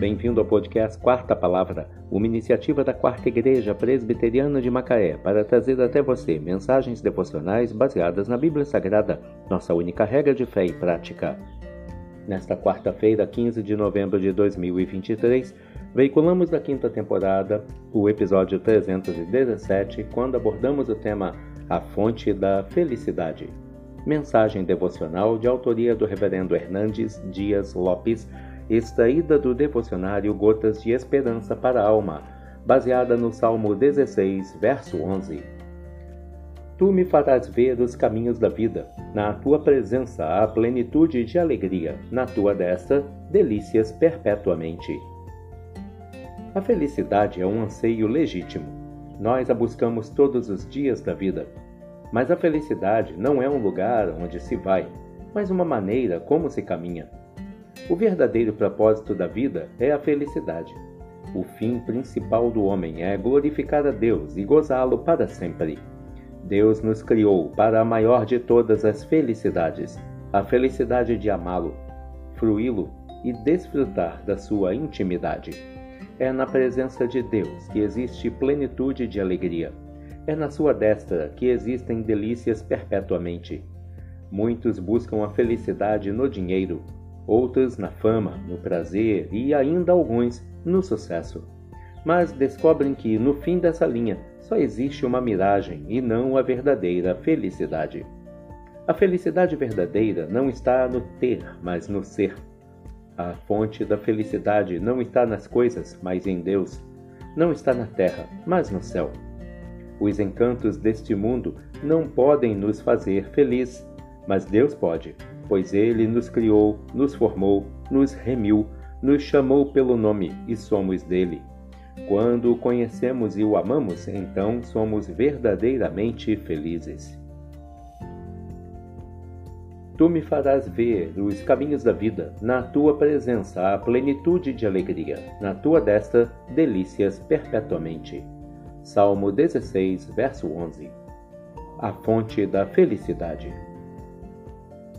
bem-vindo ao podcast Quarta Palavra, uma iniciativa da Quarta Igreja Presbiteriana de Macaé para trazer até você mensagens devocionais baseadas na Bíblia Sagrada, nossa única regra de fé e prática. Nesta quarta-feira, 15 de novembro de 2023, veiculamos da quinta temporada o episódio 317, quando abordamos o tema A Fonte da Felicidade. Mensagem devocional de autoria do Reverendo Hernandes Dias Lopes extraída do devocionário Gotas de Esperança para a Alma, baseada no Salmo 16, verso 11. Tu me farás ver os caminhos da vida, na tua presença há plenitude de alegria, na tua destra, delícias perpetuamente. A felicidade é um anseio legítimo. Nós a buscamos todos os dias da vida. Mas a felicidade não é um lugar onde se vai, mas uma maneira como se caminha. O verdadeiro propósito da vida é a felicidade. O fim principal do homem é glorificar a Deus e gozá-lo para sempre. Deus nos criou para a maior de todas as felicidades, a felicidade de amá-lo, fruí-lo e desfrutar da sua intimidade. É na presença de Deus que existe plenitude de alegria. É na sua destra que existem delícias perpetuamente. Muitos buscam a felicidade no dinheiro, outros na fama, no prazer e ainda alguns no sucesso. Mas descobrem que no fim dessa linha só existe uma miragem e não a verdadeira felicidade. A felicidade verdadeira não está no ter, mas no ser. A fonte da felicidade não está nas coisas, mas em Deus. Não está na terra, mas no céu. Os encantos deste mundo não podem nos fazer felizes, mas Deus pode pois ele nos criou, nos formou, nos remiu, nos chamou pelo nome e somos dele. Quando o conhecemos e o amamos, então somos verdadeiramente felizes. Tu me farás ver os caminhos da vida, na tua presença há plenitude de alegria, na tua destra delícias perpetuamente. Salmo 16, verso 11. A fonte da felicidade.